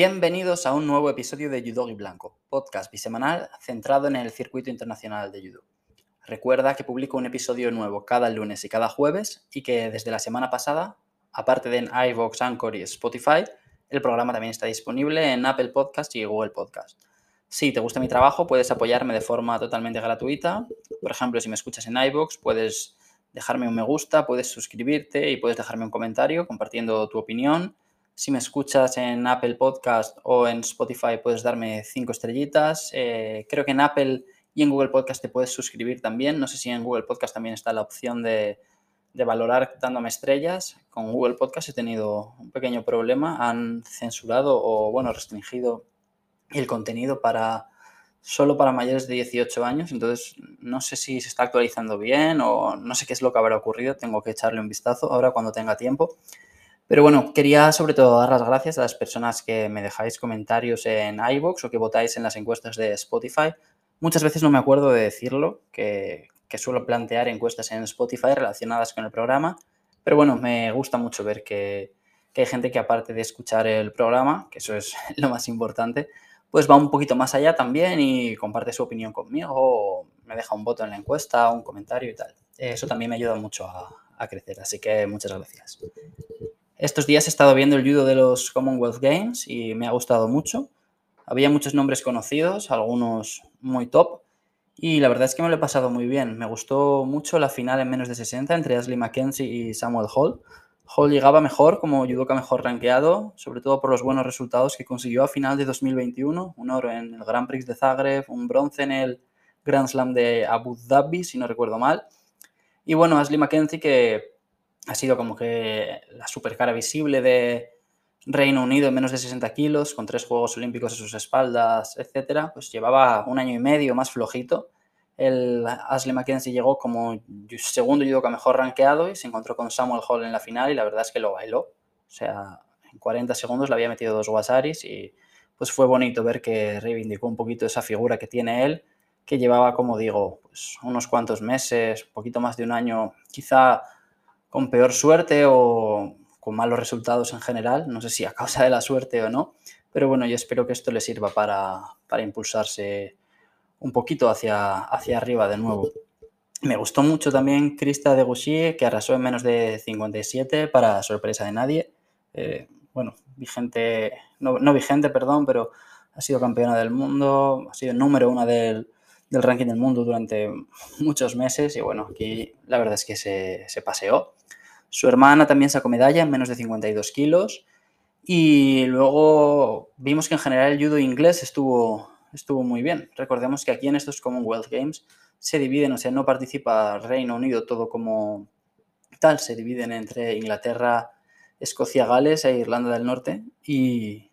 Bienvenidos a un nuevo episodio de Judo y Blanco, podcast bisemanal centrado en el circuito internacional de judo. Recuerda que publico un episodio nuevo cada lunes y cada jueves y que desde la semana pasada, aparte de en iVoox, Anchor y Spotify, el programa también está disponible en Apple Podcast y Google Podcast. Si te gusta mi trabajo, puedes apoyarme de forma totalmente gratuita. Por ejemplo, si me escuchas en iVoox, puedes dejarme un me gusta, puedes suscribirte y puedes dejarme un comentario compartiendo tu opinión si me escuchas en Apple Podcast o en Spotify, puedes darme cinco estrellitas. Eh, creo que en Apple y en Google Podcast te puedes suscribir también. No sé si en Google Podcast también está la opción de, valorar dándome estrellas. Con Google Podcast he tenido un pequeño problema. Han censurado o, bueno, restringido el contenido para solo para mayores de 18 años. Entonces, no sé si se está actualizando bien o no sé qué es lo que habrá ocurrido. Tengo que echarle un vistazo ahora cuando tenga tiempo. Pero bueno, quería sobre todo dar las gracias a las personas que me dejáis comentarios en iVoox o que votáis en las encuestas de Spotify. Muchas veces no me acuerdo de decirlo, que, suelo plantear encuestas en Spotify relacionadas con el programa. Pero bueno, me gusta mucho ver que, hay gente que aparte de escuchar el programa, que eso es lo más importante, pues va un poquito más allá también y comparte su opinión conmigo o me deja un voto en la encuesta, un comentario y tal. Eso también me ayuda mucho a, a crecer, así que muchas gracias. Estos días he estado viendo el judo de los Commonwealth Games y me ha gustado mucho. Había muchos nombres conocidos, algunos muy top, y la verdad es que me lo he pasado muy bien. Me gustó mucho la final en menos de 60 entre Ashley Mackenzie y Samuel Hall. Hall llegaba mejor como judoka mejor rankeado, sobre todo por los buenos resultados que consiguió a final de 2021, un oro en el Grand Prix de Zagreb, un bronce en el Grand Slam de Abu Dhabi, si no recuerdo mal. Y bueno, Ashley Mackenzie que ha sido como que la supercara visible de Reino Unido en menos de 60 kilos, con tres Juegos Olímpicos a sus espaldas, etcétera, pues llevaba un año y medio más flojito. El Ashley Mackenzie llegó como segundo judoka mejor rankeado y se encontró con Samuel Hall en la final y la verdad es que lo bailó. O sea, en 40 segundos le había metido dos wasaris y pues fue bonito ver que reivindicó un poquito esa figura que tiene él, que llevaba, como digo, pues unos cuantos meses, un poquito más de un año, quizá con peor suerte o con malos resultados en general, no sé si a causa de la suerte o no, pero bueno, yo espero que esto le sirva para, impulsarse un poquito hacia, hacia arriba de nuevo. Me gustó mucho también Krista de Gouchy, que arrasó en menos de 57 para sorpresa de nadie. Eh, bueno, vigente, no, no, vigente, perdón, pero ha sido campeona del mundo, ha sido número una del, del ranking del mundo durante muchos meses y bueno, aquí la verdad es que se, se paseó. Su hermana también sacó medalla en menos de 52 kilos y luego vimos que en general el judo inglés estuvo, estuvo muy bien. Recordemos que aquí en estos Commonwealth Games se dividen, o sea, no participa Reino Unido todo como tal, se dividen entre Inglaterra, Escocia, Gales e Irlanda del Norte y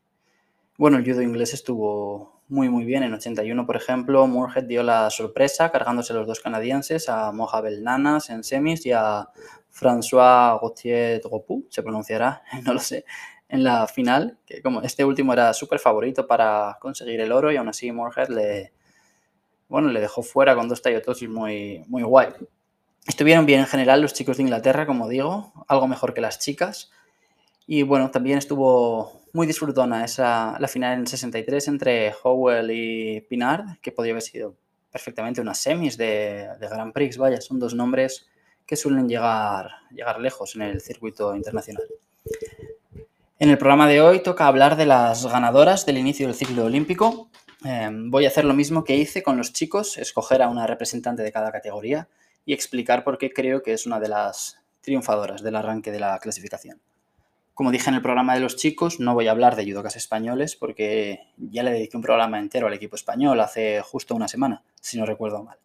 bueno, el judo inglés estuvo, muy muy bien. En 81, por ejemplo, Moorhead dio la sorpresa cargándose los dos canadienses, a Mohamed Nanas en semis y a François Gauthier Dropu, se pronunciará, no lo sé, en la final, que como este último era súper favorito para conseguir el oro y aún así Moorhead le, bueno, le dejó fuera con dos tallotosis muy, muy guay. Estuvieron bien en general los chicos de Inglaterra, como digo, algo mejor que las chicas. Y bueno, también estuvo muy disfrutona esa, la final en 63 entre Howell y Pinard, que podría haber sido perfectamente unas semis de, de Grand Prix. Vaya, son dos nombres que suelen llegar, llegar lejos en el circuito internacional. En el programa de hoy toca hablar de las ganadoras del inicio del ciclo olímpico. Em, voy a hacer lo mismo que hice con los chicos, escoger a una representante de cada categoría y explicar por qué creo que es una de las triunfadoras del arranque de la clasificación. Como dije en el programa de los chicos, no voy a hablar de judocas españoles porque ya le dediqué un programa entero al equipo español hace justo una semana, si no recuerdo mal.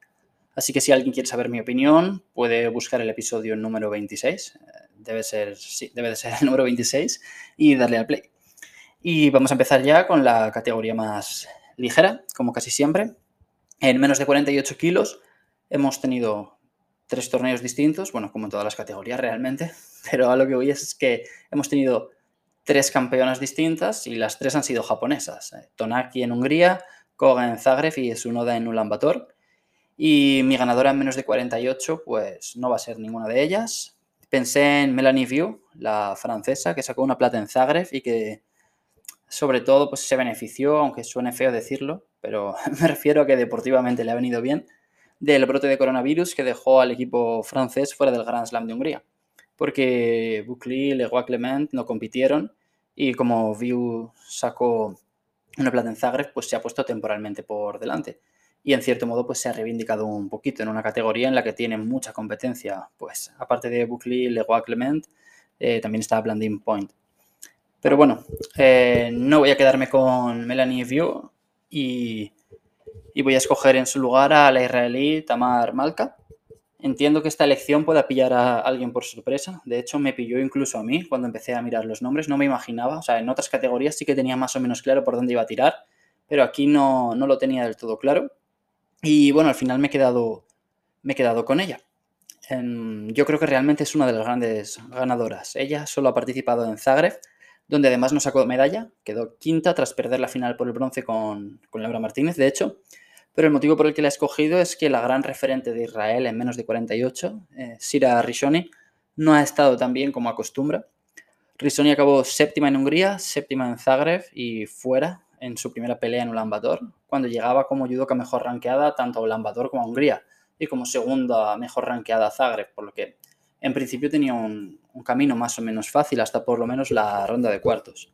Así que si alguien quiere saber mi opinión, puede buscar el episodio número 26. Eh, debe ser, debe de ser el número 26 y darle al play. Y vamos a empezar ya con la categoría más ligera, como casi siempre. En menos de 48 kilos hemos tenido tres torneos distintos, bueno, como en todas las categorías realmente, pero a lo que voy es que hemos tenido tres campeonas distintas y las tres han sido japonesas. Eh, Tonaki en Hungría, Koga en Zagreb y Sunoda en Ulaanbaatar. Y mi ganadora en menos de 48, pues no va a ser ninguna de ellas. Pensé en Melanie View, la francesa, que sacó una plata en Zagreb y que sobre todo pues se benefició, aunque suene feo decirlo, pero me refiero a que deportivamente le ha venido bien, del brote de coronavirus que dejó al equipo francés fuera del Grand Slam de Hungría. Porque Bucli Leroy Clement no compitieron y como Viu sacó una plata en Zagreb, pues se ha puesto temporalmente por delante. Y en cierto modo, pues se ha reivindicado un poquito en una categoría en la que tiene mucha competencia. Pues aparte de Bucli y Leroy Clement, eh, también está Blandin Point. Pero bueno, eh, no voy a quedarme con Melanie View y, voy a escoger en su lugar a la israelí Tamar Malka. Entiendo que esta elección pueda pillar a alguien por sorpresa. De hecho, me pilló incluso a mí cuando empecé a mirar los nombres. No me imaginaba. O sea, en otras categorías sí que tenía más o menos claro por dónde iba a tirar, pero aquí no, no lo tenía del todo claro. Y bueno, al final me he quedado, me he quedado con ella. yo creo que realmente es una de las grandes ganadoras. Ella solo ha participado en Zagreb donde además no sacó medalla, quedó quinta tras perder la final por el bronce con, Laura Martínez, de hecho. Pero el motivo por el que la he escogido es que la gran referente de Israel en menos de 48, eh, Sira Rishoni, no ha estado tan bien como acostumbra. Rishoni acabó séptima en Hungría, séptima en Zagreb y fuera en su primera pelea en Ulan cuando llegaba como judoka mejor ranqueada tanto a Ulan como a Hungría y como segunda mejor ranqueada a Zagreb, por lo que en principio tenía un, camino más o menos fácil hasta por lo menos la ronda de cuartos.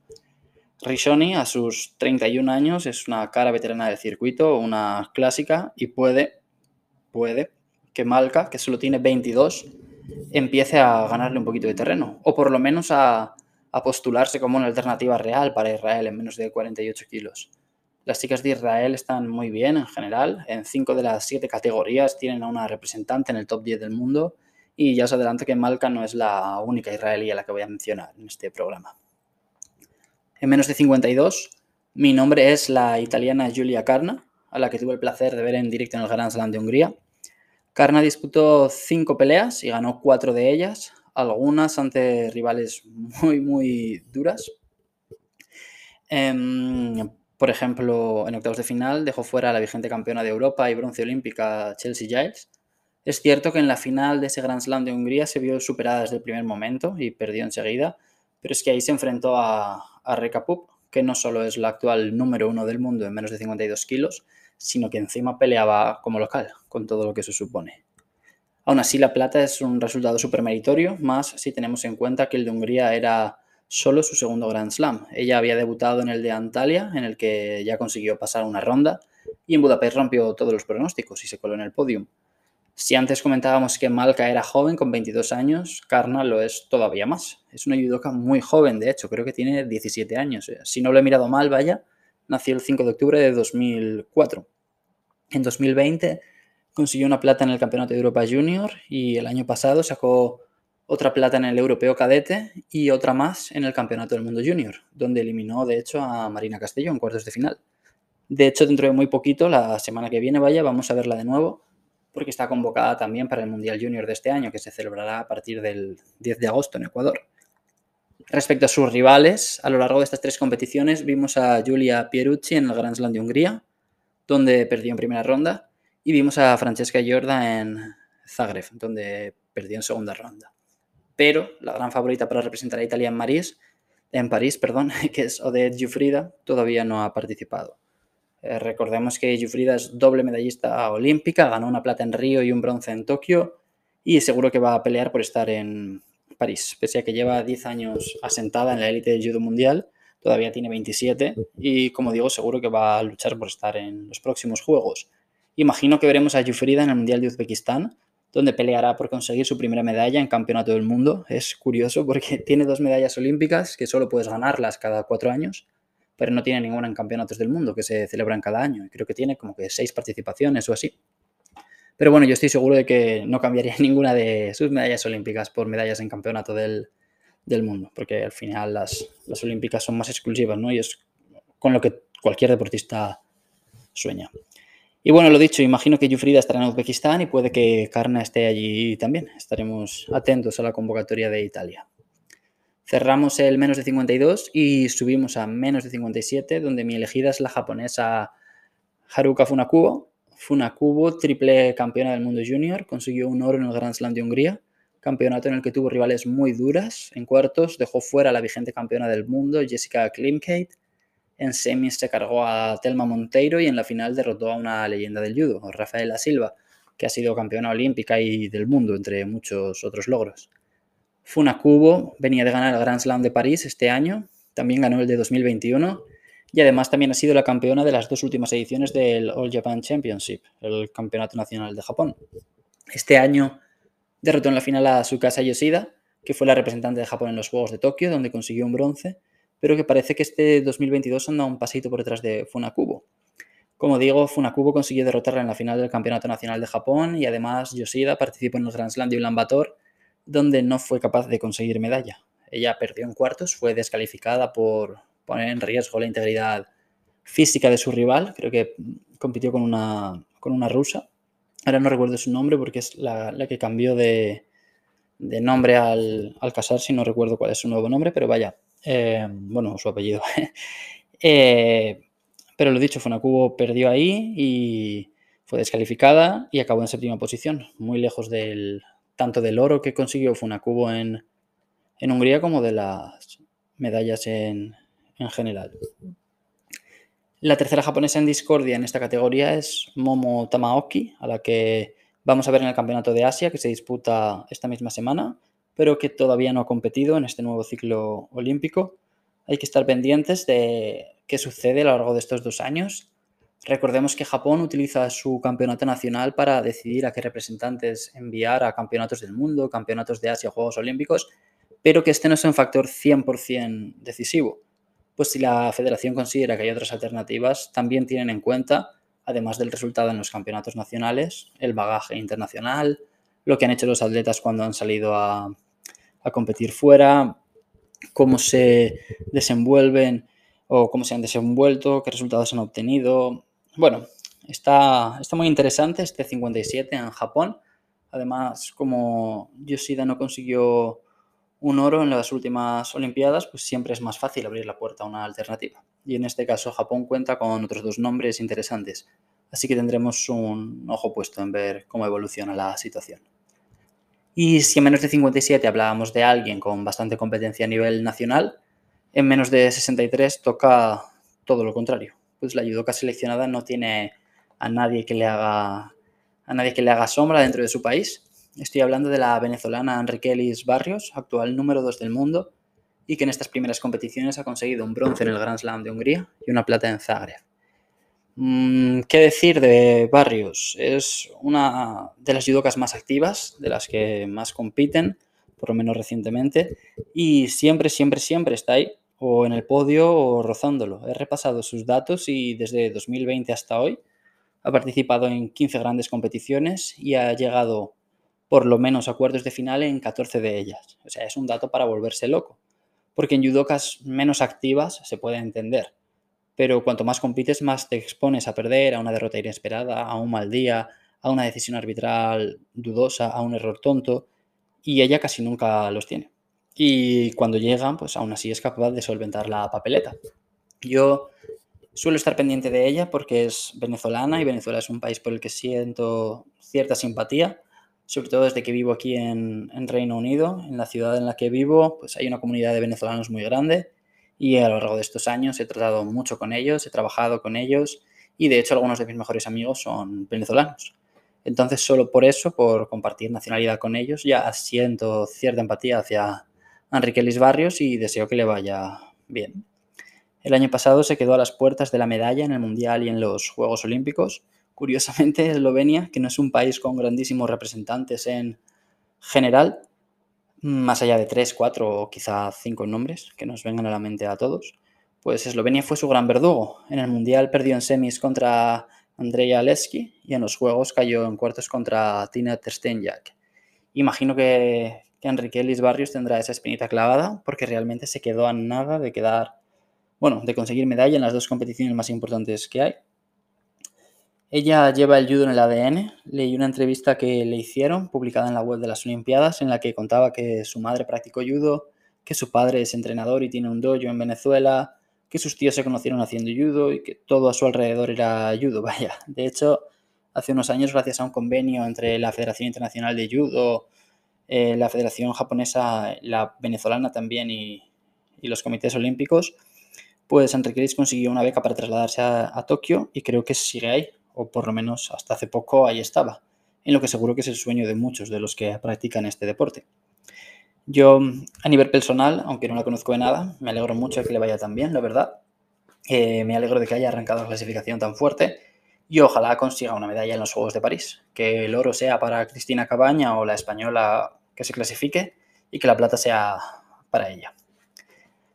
Rishoni a sus 31 años es una cara veterana del circuito, una clásica y puede, puede que Malka, que solo tiene 22, empiece a ganarle un poquito de terreno o por lo menos a, a postularse como una alternativa real para Israel en menos de 48 kilos. Las chicas de Israel están muy bien en general. En cinco de las siete categorías tienen a una representante en el top 10 del mundo y ya os adelanto que Malka no es la única israelí a la que voy a mencionar en este programa. En menos de 52, mi nombre es la italiana Giulia Carna, a la que tuve el placer de ver en directo en el Grand Slam de Hungría. Carna disputó cinco peleas y ganó cuatro de ellas, algunas ante rivales muy, muy duras. Em, por ejemplo, en octavos de final dejó fuera a la vigente campeona de Europa y bronce olímpica Chelsea Giles es cierto que en la final de ese Grand Slam de Hungría se vio superada desde el primer momento y perdió enseguida, pero es que ahí se enfrentó a, a que no solo es la actual número uno del mundo en menos de 52 kilos, sino que encima peleaba como local, con todo lo que eso supone. Aún así, la plata es un resultado súper meritorio, más si tenemos en cuenta que el de Hungría era solo su segundo Grand Slam. Ella había debutado en el de Antalya, en el que ya consiguió pasar una ronda, y en Budapest rompió todos los pronósticos y se coló en el podium. Si antes comentábamos que Malka era joven, con 22 años, Karna lo es todavía más. Es una judoka muy joven, de hecho, creo que tiene 17 años. Eh, si no lo he mirado mal, vaya, nació el 5 de octubre de 2004. En 2020 consiguió una plata en el Campeonato de Europa Junior y el año pasado sacó otra plata en el Europeo Cadete y otra más en el Campeonato del Mundo Junior, donde eliminó de hecho a Marina Castelló en cuartos de final. De hecho, dentro de muy poquito, la semana que viene, vaya, vamos a verla de nuevo porque está convocada también para el Mundial Junior de este año, que se celebrará a partir del 10 de agosto en Ecuador. Respecto a sus rivales, a lo largo de estas tres competiciones vimos a Julia Pierucci en el Grand Slam de Hungría, donde perdió en primera ronda, y vimos a Francesca Giorda en Zagreb, donde perdió en segunda ronda. Pero la gran favorita para representar a Italia en París, en París, perdón, que es Odette Giuffrida, todavía no ha participado. Eh, recordemos que Jufrida es doble medallista olímpica, ganó una plata en Río y un bronce en Tokio y seguro que va a pelear por estar en París, pese a que lleva 10 años asentada en la élite del judo mundial, todavía tiene 27 y como digo, seguro que va a luchar por estar en los próximos Juegos. Imagino que veremos a Jufrida en el Mundial de Uzbekistán, donde peleará por conseguir su primera medalla en Campeonato del Mundo. Es curioso porque tiene dos medallas olímpicas que solo puedes ganarlas cada cuatro años pero no tiene ninguna en campeonatos del mundo que se celebran cada año. Creo que tiene como que seis participaciones o así. Pero bueno, yo estoy seguro de que no cambiaría ninguna de sus medallas olímpicas por medallas en campeonato del, mundo, porque al final las, las, olímpicas son más exclusivas, ¿no? Y es con lo que cualquier deportista sueña. Y bueno, lo dicho, imagino que Jufrida estará en Uzbekistán y puede que Karna esté allí también. Estaremos atentos a la convocatoria de Italia. Cerramos el menos de 52 y subimos a menos de 57, donde mi elegida es la japonesa Haruka Funakubo. Funakubo, triple campeona del mundo junior, consiguió un oro en el Grand Slam de Hungría, campeonato en el que tuvo rivales muy duras. En cuartos dejó fuera a la vigente campeona del mundo, Jessica Klimkate, En semis se cargó a Telma Monteiro y en la final derrotó a una leyenda del judo, Rafaela Silva, que ha sido campeona olímpica y del mundo, entre muchos otros logros. Funakubo venía de ganar el Grand Slam de París este año, también ganó el de 2021 y además también ha sido la campeona de las dos últimas ediciones del All Japan Championship, el Campeonato Nacional de Japón. Este año derrotó en la final a Tsukasa Yoshida, que fue la representante de Japón en los Juegos de Tokio, donde consiguió un bronce, pero que parece que este 2022 anda un pasito por detrás de Funakubo. Como digo, Funakubo consiguió derrotarla en la final del Campeonato Nacional de Japón y además Yoshida participó en el Grand Slam de Ulan Bator, donde no fue capaz de conseguir medalla. Ella perdió en cuartos, fue descalificada por poner en riesgo la integridad física de su rival, creo que compitió con una, con una rusa. Ahora no recuerdo su nombre porque es la, que cambió de, nombre al, al, casarse no recuerdo cuál es su nuevo nombre, pero vaya, eh, bueno, su apellido. eh, pero lo dicho, Funakubo perdió ahí y fue descalificada y acabó en séptima posición, muy lejos del tanto del oro que consiguió Funakubo en, en Hungría como de las medallas en, en general. La tercera japonesa en discordia en esta categoría es Momo Tamaoki, a la que vamos a ver en el Campeonato de Asia que se disputa esta misma semana, pero que todavía no ha competido en este nuevo ciclo olímpico. Hay que estar pendientes de qué sucede a lo largo de estos dos años. Recordemos que Japón utiliza su campeonato nacional para decidir a qué representantes enviar a campeonatos del mundo, campeonatos de Asia, Juegos Olímpicos, pero que este no es un factor 100% decisivo. Pues si la federación considera que hay otras alternativas, también tienen en cuenta, además del resultado en los campeonatos nacionales, el bagaje internacional, lo que han hecho los atletas cuando han salido a, a competir fuera, cómo se desenvuelven o cómo se han desenvuelto, qué resultados han obtenido. Bueno, está, está muy interesante este 57 en Japón. Además, como Yoshida no consiguió un oro en las últimas Olimpiadas, pues siempre es más fácil abrir la puerta a una alternativa. Y en este caso Japón cuenta con otros dos nombres interesantes, así que tendremos un ojo puesto en ver cómo evoluciona la situación. Y si en menos de 57 hablábamos de alguien con bastante competencia a nivel nacional, en menos de 63 toca todo lo contrario. Pues la judoka seleccionada no tiene a nadie que le haga a nadie que le haga sombra dentro de su país. Estoy hablando de la venezolana Enriquelis Barrios, actual número 2 del mundo, y que en estas primeras competiciones ha conseguido un bronce en el Grand Slam de Hungría y una plata en Zagreb. Mm, ¿Qué decir de Barrios? Es una de las judocas más activas, de las que más compiten, por lo menos recientemente, y siempre, siempre, siempre está ahí, o en el podio o rozándolo. He repasado sus datos y desde 2020 hasta hoy ha participado en 15 grandes competiciones y ha llegado por lo menos a cuartos de final en 14 de ellas. O sea, es un dato para volverse loco. Porque en judocas menos activas se puede entender pero cuanto más compites, más te expones a perder, a una derrota inesperada, a un mal día, a una decisión arbitral dudosa, a un error tonto, y ella casi nunca los tiene. Y cuando llegan, pues aún así es capaz de solventar la papeleta. Yo suelo estar pendiente de ella porque es venezolana y Venezuela es un país por el que siento cierta simpatía, sobre todo desde que vivo aquí en, en Reino Unido, en la ciudad en la que vivo, pues hay una comunidad de venezolanos muy grande y a lo largo de estos años he tratado mucho con ellos, he trabajado con ellos y de hecho algunos de mis mejores amigos son venezolanos. Entonces solo por eso, por compartir nacionalidad con ellos, ya siento cierta empatía hacia Enrique Lis Barrios y deseo que le vaya bien. El año pasado se quedó a las puertas de la medalla en el Mundial y en los Juegos Olímpicos. Curiosamente, Eslovenia, que no es un país con grandísimos representantes en general, más allá de tres, cuatro o quizá cinco nombres que nos vengan a la mente a todos, pues Eslovenia fue su gran verdugo. En el Mundial perdió en semis contra Andrea Leski y en los Juegos cayó en cuartos contra Tina Terstenjak. Imagino que, que Enrique Ellis Barrios tendrá esa espinita clavada porque realmente se quedó a nada de quedar, bueno, de conseguir medalla en las dos competiciones más importantes que hay. Ella lleva el judo en el ADN. Leí una entrevista que le hicieron, publicada en la web de las Olimpiadas, en la que contaba que su madre practicó judo, que su padre es entrenador y tiene un dojo en Venezuela, que sus tíos se conocieron haciendo judo y que todo a su alrededor era judo. Vaya, de hecho, hace unos años, gracias a un convenio entre la Federación Internacional de Judo, eh, la Federación Japonesa, la venezolana también y, los comités olímpicos, pues Enrique consiguió una beca para trasladarse a, Tokio y creo que sigue ahí, o por lo menos hasta hace poco ahí estaba, en lo que seguro que es el sueño de muchos de los que practican este deporte. Yo, a nivel personal, aunque no la conozco de nada, me alegro mucho de que le vaya tan bien, la verdad. Eh, me alegro de que haya arrancado la clasificación tan fuerte y ojalá consiga una medalla en los Juegos de París. Que el oro sea para Cristina Cabaña o la española que se clasifique y que la plata sea para ella.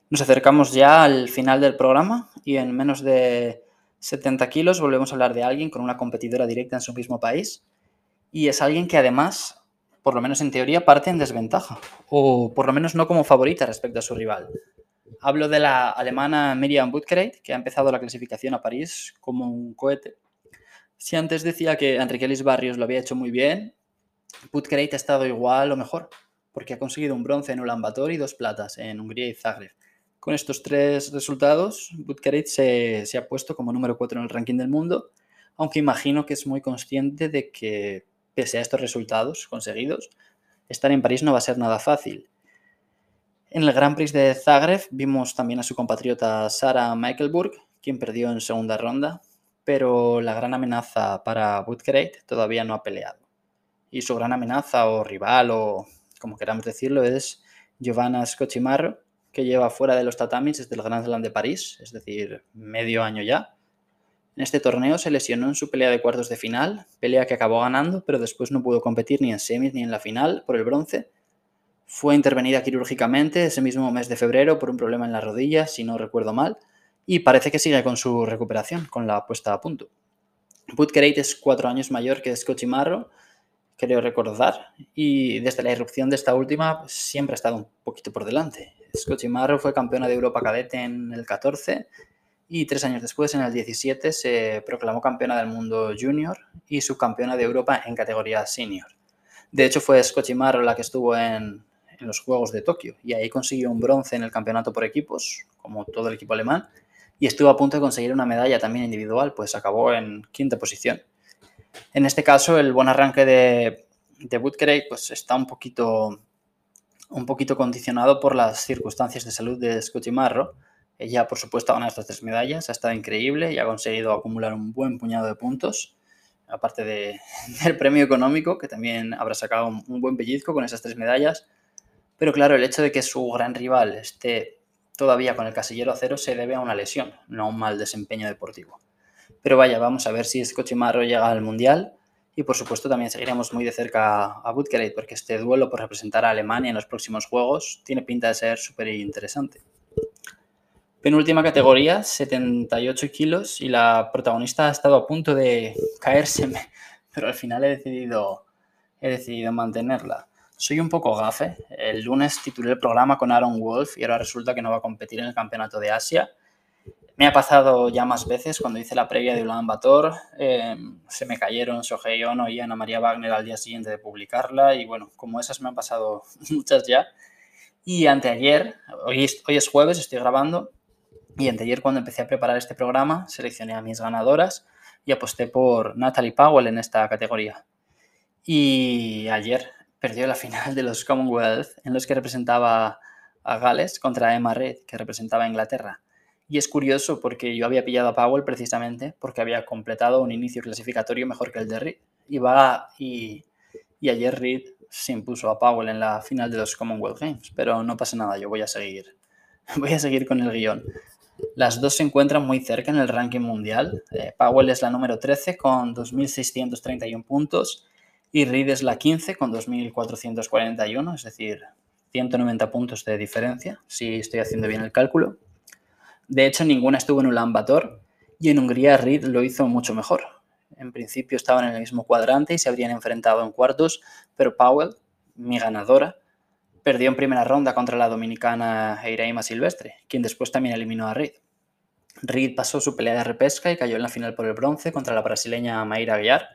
Nos acercamos ya al final del programa y en menos de 70 kilos volvemos a hablar de alguien con una competidora directa en su mismo país y es alguien que además, por lo menos en teoría, parte en desventaja o por lo menos no como favorita respecto a su rival. Hablo de la alemana Miriam Butkereit, que ha empezado la clasificación a París como un cohete. Si antes decía que Enrique Lis Barrios lo había hecho muy bien, Butkereit ha estado igual o mejor, porque ha conseguido un bronce en Ulan Bator y dos platas en Hungría y Zagreb. Con estos tres resultados, Butkereit se, ha puesto como número 4 en el ranking del mundo, aunque imagino que es muy consciente de que, pese a estos resultados conseguidos, estar en París no va a ser nada fácil. En el Grand Prix de Zagreb vimos también a su compatriota Sara Michaelburg, quien perdió en segunda ronda, pero la gran amenaza para Butkereit todavía no ha peleado. Y su gran amenaza o rival o como queramos decirlo es Giovanna que lleva fuera de los tatamis desde el Grand Slam de París, es decir, medio año ya. En este torneo se lesionó en su pelea de cuartos de final, pelea que acabó ganando, pero después no pudo competir ni en semis ni en la final por el bronce fue intervenida quirúrgicamente ese mismo mes de febrero por un problema en la rodilla, si no recuerdo mal, y parece que sigue con su recuperación, con la puesta a punto. Butkereit es cuatro años mayor que Scotty Marro, creo recordar, y desde la irrupción de esta última siempre ha estado un poquito por delante. Scotty fue campeona de Europa cadete en el 14 y tres años después, en el 17, se proclamó campeona del mundo junior y subcampeona de Europa en categoría senior. De hecho, fue Scotty la que estuvo en, en los Juegos de Tokio y ahí consiguió un bronce en el campeonato por equipos, como todo el equipo alemán, y estuvo a punto de conseguir una medalla también individual, pues acabó en quinta posición. En este caso, el buen arranque de, de pues está un poquito, un poquito condicionado por las circunstancias de salud de Scotty Marro. Ella, por supuesto, ha ganado estas tres medallas, ha estado increíble y ha conseguido acumular un buen puñado de puntos, aparte del premio económico, que también habrá sacado un buen pellizco con esas tres medallas. Pero claro, el hecho de que su gran rival esté todavía con el casillero a cero se debe a una lesión, no a un mal desempeño deportivo. Pero vaya, vamos a ver si Scotchimarro llega al Mundial y por supuesto también seguiremos muy de cerca a Butkereit porque este duelo por representar a Alemania en los próximos Juegos tiene pinta de ser súper interesante. Penúltima categoría, 78 kilos y la protagonista ha estado a punto de caérseme, pero al final he decidido, he decidido mantenerla. Soy un poco gafe. El lunes titulé el programa con Aaron Wolf y ahora resulta que no va a competir en el Campeonato de Asia. Me ha pasado ya más veces cuando hice la previa de Ulan Bator. Eh, se me cayeron Sohei Ono y Ana María Wagner al día siguiente de publicarla. Y bueno, como esas me han pasado muchas ya. Y anteayer, hoy hoy es jueves, estoy grabando. Y anteayer, cuando empecé a preparar este programa, seleccioné a mis ganadoras y aposté por Natalie Powell en esta categoría. Y ayer perdió la final de los Commonwealth en los que representaba a Gales contra Emma Reid, que representaba a Inglaterra. Y es curioso porque yo había pillado a Powell precisamente porque había completado un inicio clasificatorio mejor que el de Reid. Y, va, y, y ayer Reid se impuso a Powell en la final de los Commonwealth Games. Pero no pasa nada, yo voy a seguir. Voy a seguir con el guion. Las dos se encuentran muy cerca en el ranking mundial. Eh, Powell es la número 13 con 2.631 puntos y Reed es la 15 con 2.441, es decir, 190 puntos de diferencia, si estoy haciendo bien el cálculo. De hecho, ninguna estuvo en Ulan Bator y en Hungría Reed lo hizo mucho mejor. En principio estaban en el mismo cuadrante y se habrían enfrentado en cuartos, pero Powell, mi ganadora, perdió en primera ronda contra la dominicana Eiraima Silvestre, quien después también eliminó a Reed. Reed pasó su pelea de repesca y cayó en la final por el bronce contra la brasileña Mayra Aguiar,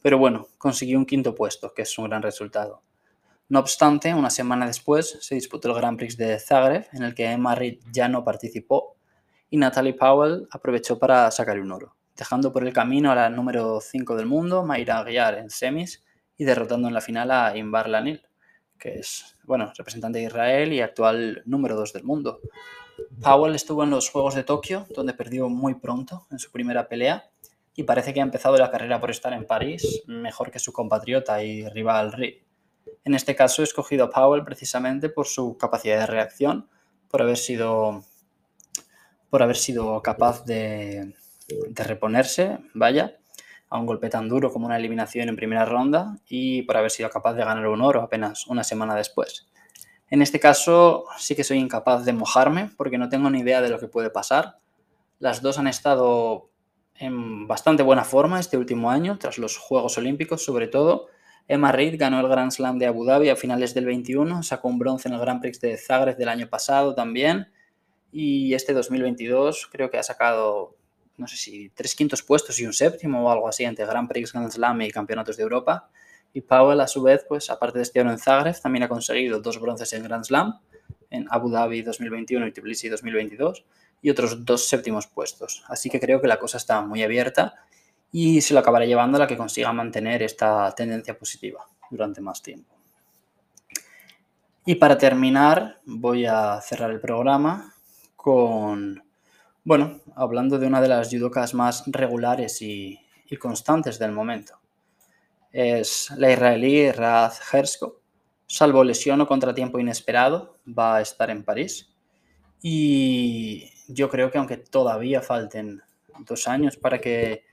pero bueno, consiguió un quinto puesto, que es un gran resultado. No obstante, una semana después se disputó el Grand Prix de Zagreb, en el que Emma Reid ya no participó, y Natalie Powell aprovechó para sacar un oro, dejando por el camino a la número 5 del mundo, Mayra Aguiar, en semis, y derrotando en la final a Inbar Lanil, que es, bueno, representante de Israel y actual número 2 del mundo. Powell estuvo en los Juegos de Tokio, donde perdió muy pronto en su primera pelea y parece que ha empezado la carrera por estar en París mejor que su compatriota y rival Reed. En este caso he escogido a Powell precisamente por su capacidad de reacción, por haber sido, por haber sido capaz de, reponerse, vaya, a un golpe tan duro como una eliminación en primera ronda y por haber sido capaz de ganar un oro apenas una semana después. En este caso sí que soy incapaz de mojarme porque no tengo ni idea de lo que puede pasar. Las dos han estado en bastante buena forma este último año, tras los Juegos Olímpicos sobre todo. Emma Reid ganó el Grand Slam de Abu Dhabi a finales del 21, sacó un bronce en el Grand Prix de Zagreb del año pasado también y este 2022 creo que ha sacado, no sé si tres quintos puestos y un séptimo o algo así ante Grand Prix, Grand Slam y Campeonatos de Europa. Y Powell, a su vez, pues aparte de este oro en Zagreb, también ha conseguido dos bronces en Grand Slam, en Abu Dhabi 2021 y Tbilisi 2022, y otros dos séptimos puestos. Así que creo que la cosa está muy abierta y se lo acabará llevando a la que consiga mantener esta tendencia positiva durante más tiempo. Y para terminar, voy a cerrar el programa con, bueno, hablando de una de las judokas más regulares y, y constantes del momento es la israelí Raz Hersko. Salvo lesión o contratiempo inesperado, va a estar en París. Y yo creo que aunque todavía falten dos años para que,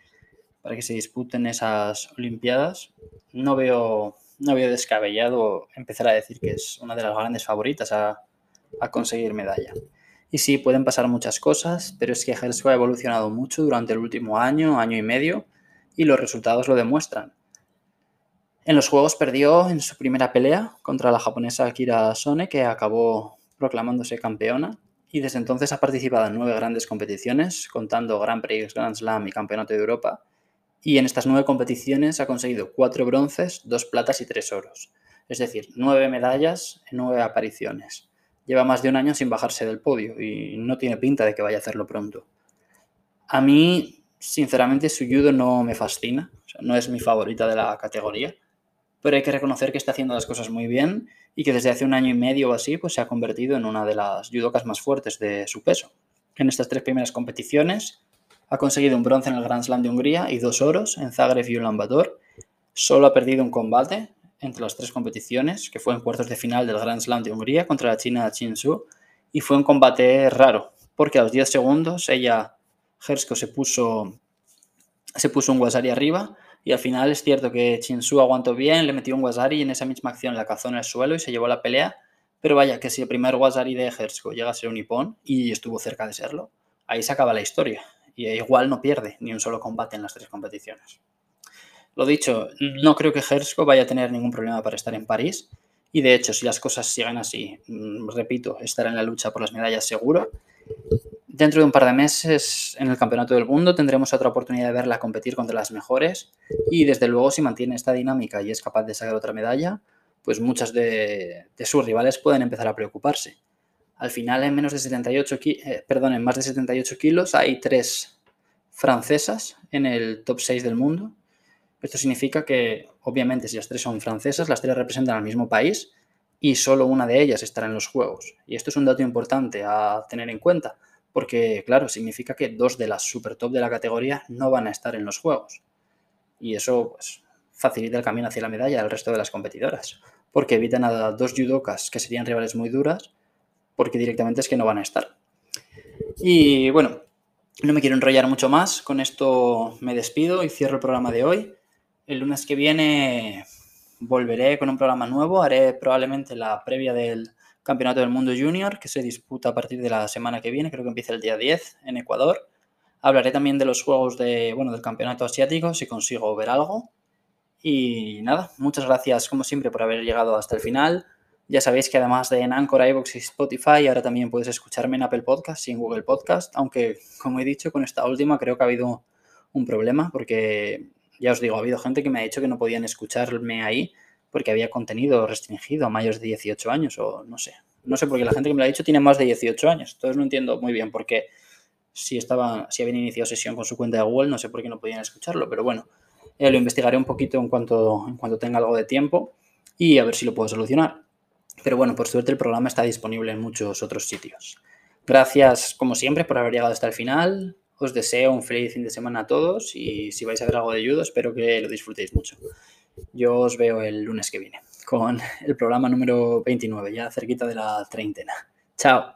para que se disputen esas Olimpiadas, no veo, no veo descabellado empezar a decir que es una de las grandes favoritas a, a conseguir medalla. Y sí, pueden pasar muchas cosas, pero es que Hersko ha evolucionado mucho durante el último año, año y medio, y los resultados lo demuestran. En los Juegos perdió en su primera pelea contra la japonesa Akira Sone, que acabó proclamándose campeona, y desde entonces ha participado en nueve grandes competiciones, contando Grand Prix, Grand Slam y Campeonato de Europa, y en estas nueve competiciones ha conseguido cuatro bronces, dos platas y tres oros, es decir, nueve medallas en nueve apariciones. Lleva más de un año sin bajarse del podio y no tiene pinta de que vaya a hacerlo pronto. A mí, sinceramente, su judo no me fascina, no es mi favorita de la categoría pero hay que reconocer que está haciendo las cosas muy bien y que desde hace un año y medio o así pues se ha convertido en una de las judocas más fuertes de su peso. En estas tres primeras competiciones ha conseguido un bronce en el Grand Slam de Hungría y dos oros en Zagreb y Ulan Bator. Solo ha perdido un combate entre las tres competiciones, que fue en cuartos de final del Grand Slam de Hungría contra la china Chin Su, y fue un combate raro, porque a los 10 segundos ella, Hersko, se puso, se puso un Wasari arriba y al final es cierto que Chinsu aguantó bien, le metió un Wazari y en esa misma acción la cazó en el suelo y se llevó la pelea. Pero vaya, que si el primer Wazari de Hersko llega a ser un Nippon y estuvo cerca de serlo, ahí se acaba la historia. Y igual no pierde ni un solo combate en las tres competiciones. Lo dicho, no creo que Hersko vaya a tener ningún problema para estar en París. Y de hecho, si las cosas siguen así, mm, repito, estará en la lucha por las medallas seguro. Dentro de un par de meses en el Campeonato del Mundo tendremos otra oportunidad de verla competir contra las mejores y desde luego si mantiene esta dinámica y es capaz de sacar otra medalla, pues muchas de, sus rivales pueden empezar a preocuparse. Al final en menos de 78 eh, perdón, en más de 78 kilos hay tres francesas en el top 6 del mundo. Esto significa que obviamente si las tres son francesas, las tres representan al mismo país y solo una de ellas estará en los Juegos. Y esto es un dato importante a tener en cuenta porque claro, significa que dos de las super top de la categoría no van a estar en los juegos. Y eso pues, facilita el camino hacia la medalla al resto de las competidoras, porque evitan a dos judokas que serían rivales muy duras, porque directamente es que no van a estar. Y bueno, no me quiero enrollar mucho más, con esto me despido y cierro el programa de hoy. El lunes que viene volveré con un programa nuevo, haré probablemente la previa del Campeonato del Mundo Junior, que se disputa a partir de la semana que viene, creo que empieza el día 10 en Ecuador. Hablaré también de los juegos de, bueno, del Campeonato Asiático, si consigo ver algo. Y nada, muchas gracias como siempre por haber llegado hasta el final. Ya sabéis que además de en Anchor, iVoox y Spotify, ahora también puedes escucharme en Apple Podcast y en Google Podcast, aunque como he dicho, con esta última creo que ha habido un problema, porque ya os digo, ha habido gente que me ha dicho que no podían escucharme ahí porque había contenido restringido a mayores de 18 años o no sé. No sé, porque la gente que me lo ha dicho tiene más de 18 años. Entonces no entiendo muy bien por qué si, estaba, si habían iniciado sesión con su cuenta de Google, no sé por qué no podían escucharlo, pero bueno, eh, lo investigaré un poquito en cuanto, en cuanto tenga algo de tiempo y a ver si lo puedo solucionar. Pero bueno, por suerte el programa está disponible en muchos otros sitios. Gracias, como siempre, por haber llegado hasta el final. Os deseo un feliz fin de semana a todos y si vais a ver algo de judo, espero que lo disfrutéis mucho. Yo os veo el lunes que viene con el programa número 29, ya cerquita de la treintena. Chao.